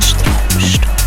stopp.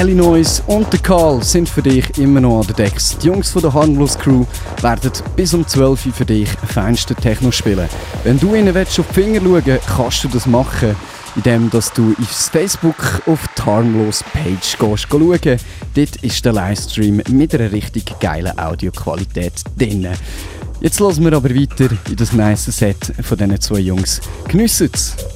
Illinois und der Karl sind für dich immer noch an der Decks. Die Jungs von der Harmless Crew werden bis um 12 Uhr für dich feinste Techno spielen. Wenn du ihnen auf die Finger schauen willst, kannst du das machen, indem dass du auf Facebook auf die Harmless Page gehst, schauen. Dort ist der Livestream mit einer richtig geilen Audioqualität drin. Jetzt lassen wir aber weiter in das nice Set von diesen zwei Jungs. Geniessen's! Du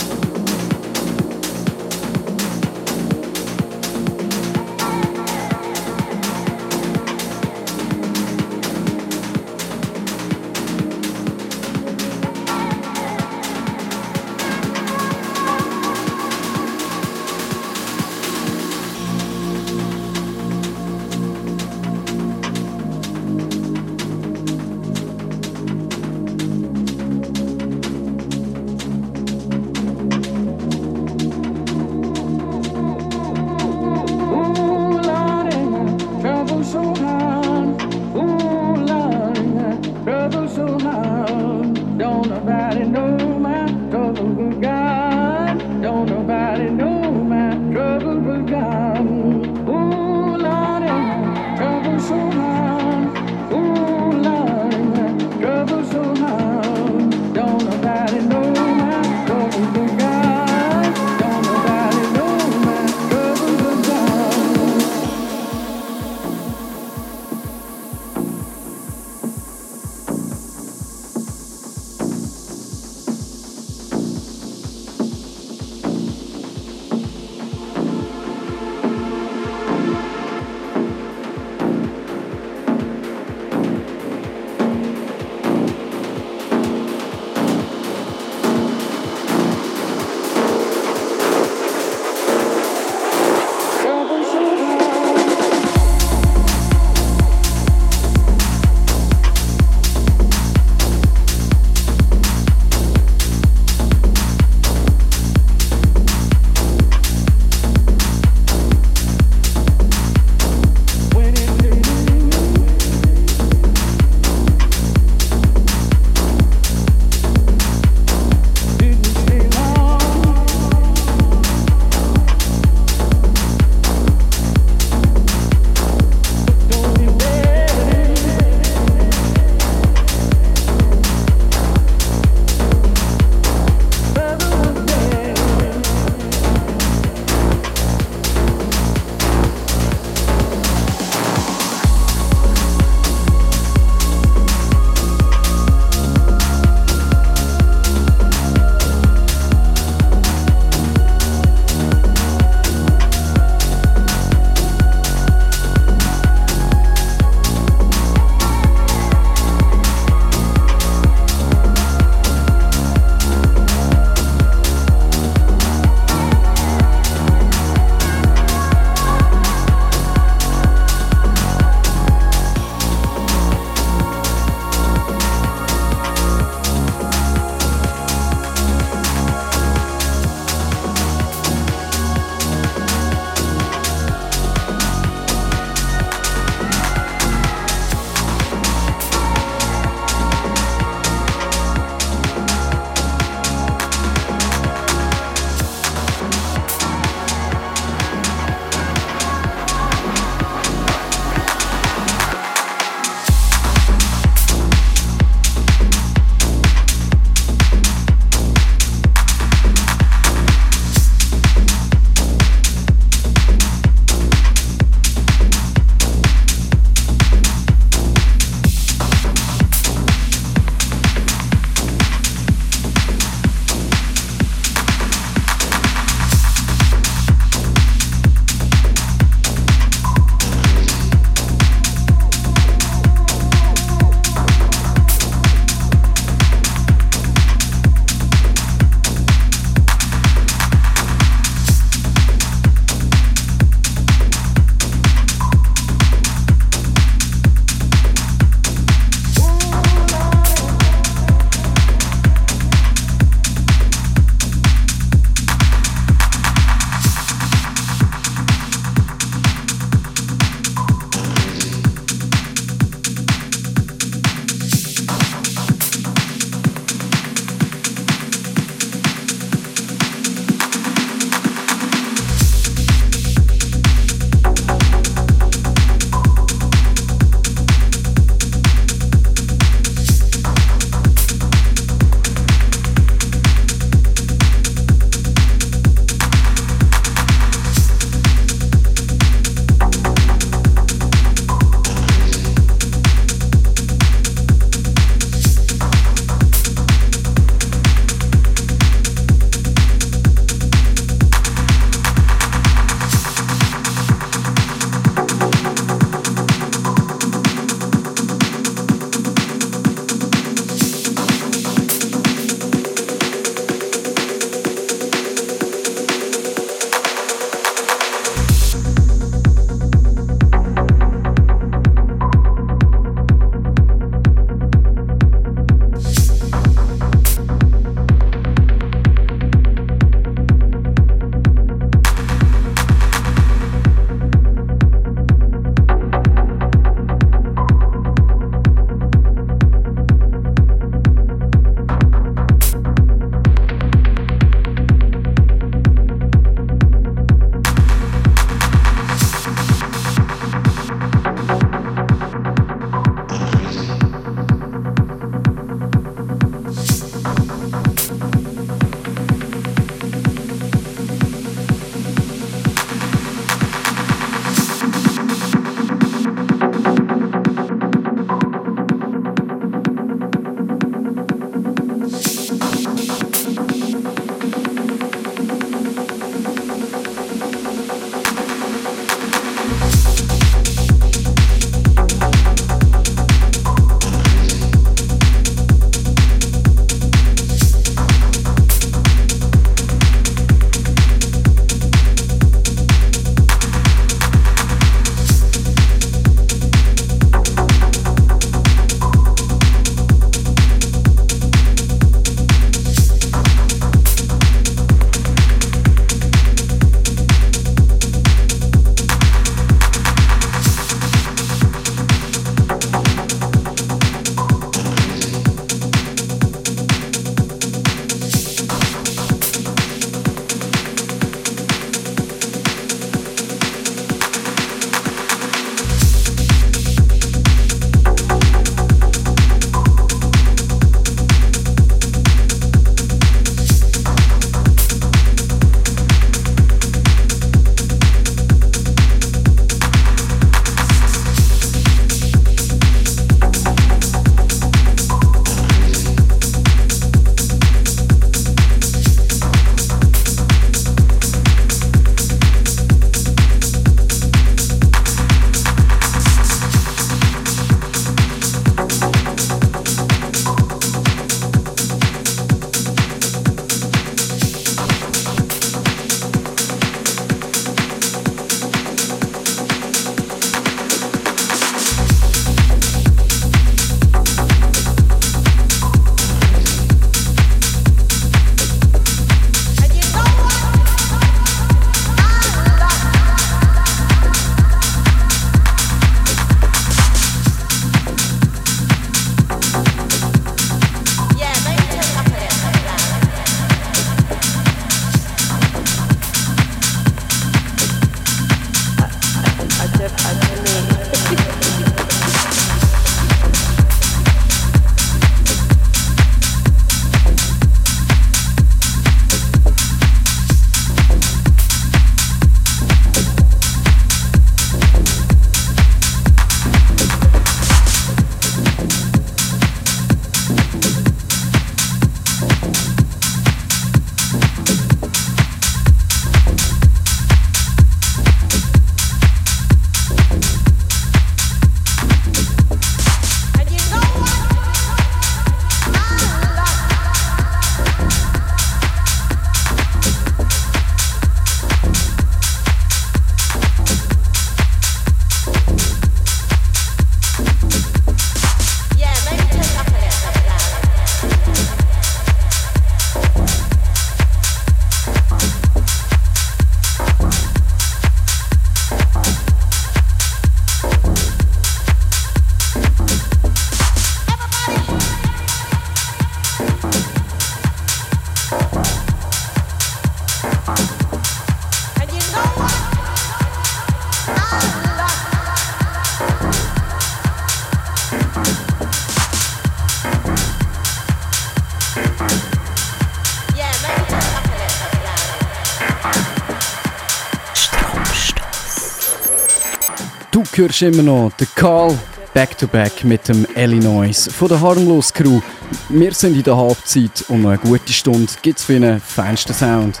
hörst immer noch den Karl Back-to-Back mit dem Illinois von der Harmlos Crew. Wir sind in der Halbzeit und noch eine gute Stunde gibt es für einen feinsten Sound.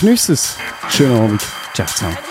Genieß es. Schönen Abend. Ciao zusammen.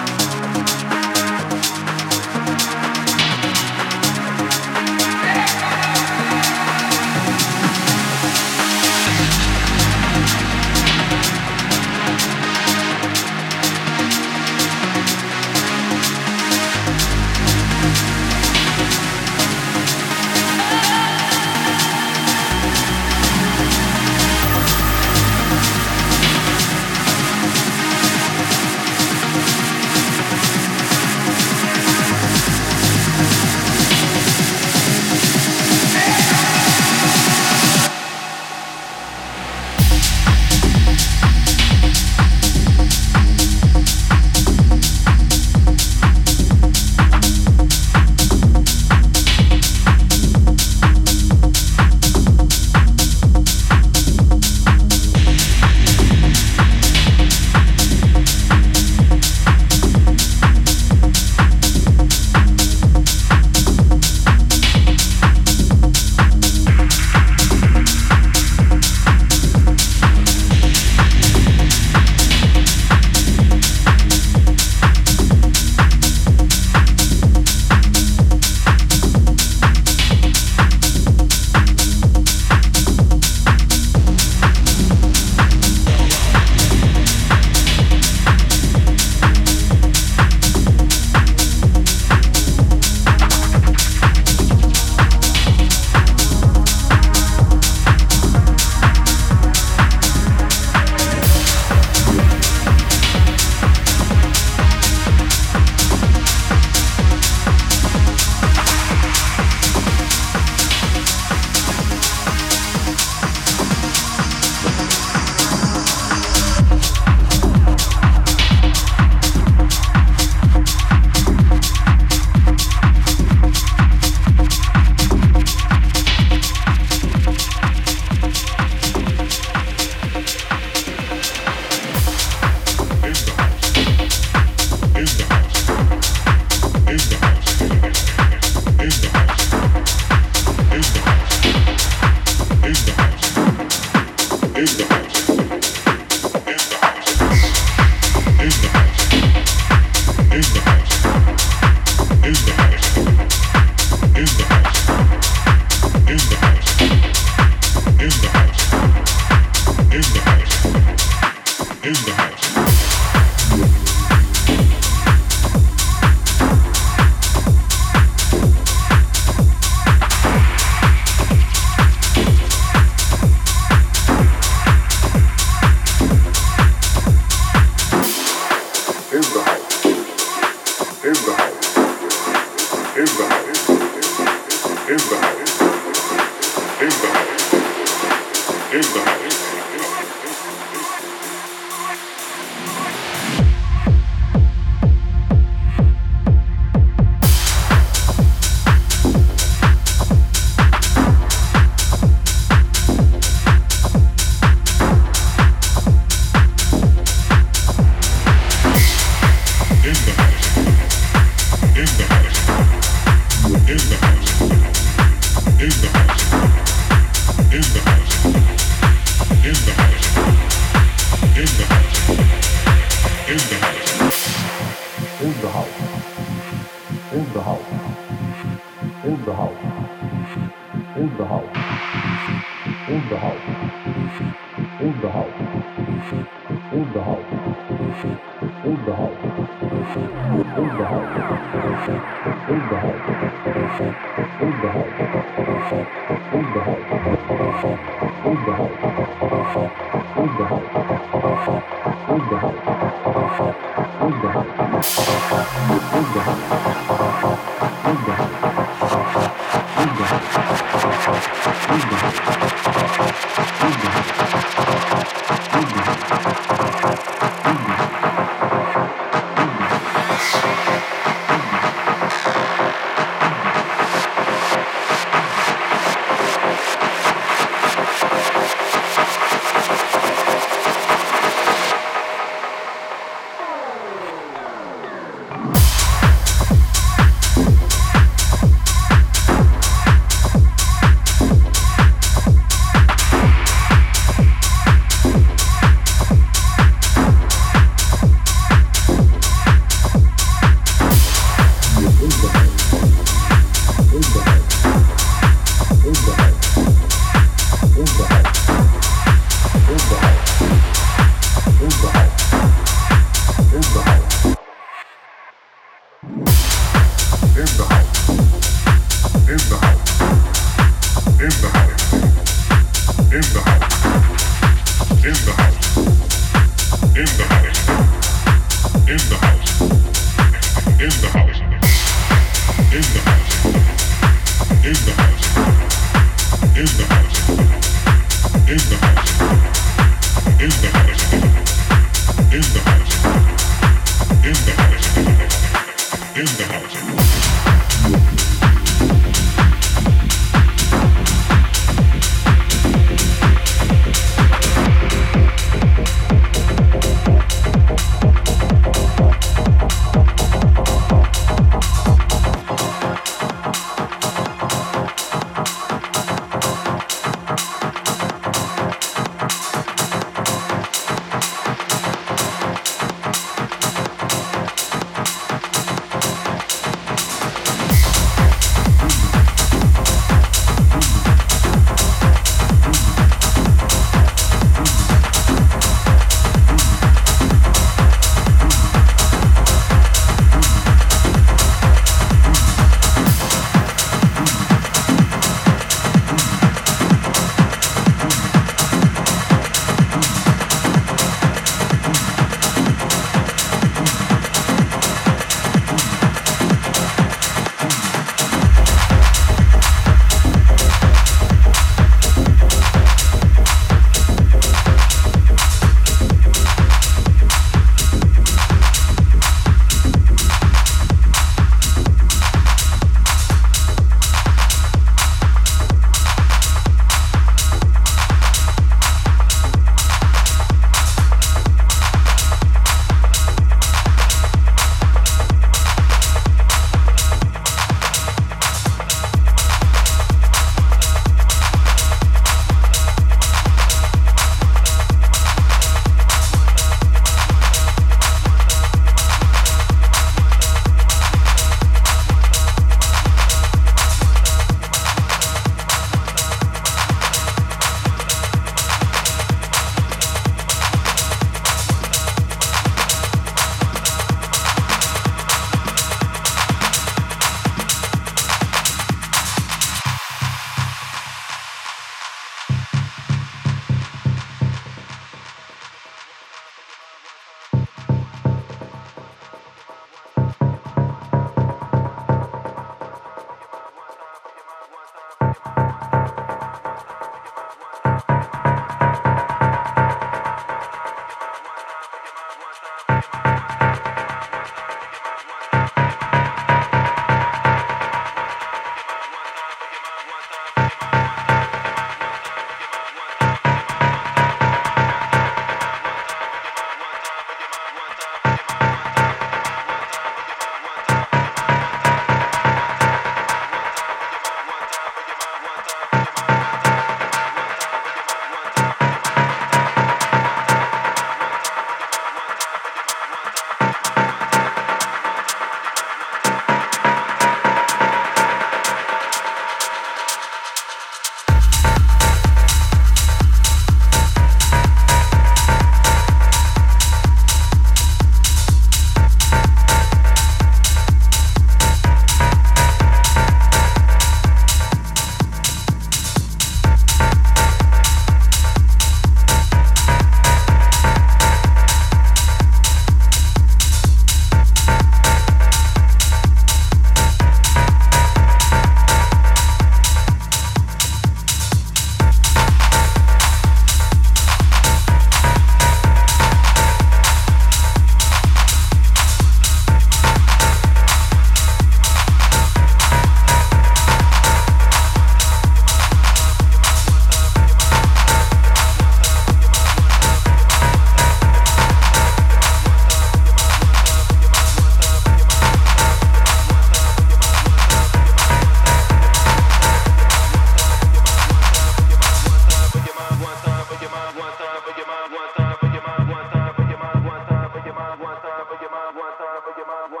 your mind.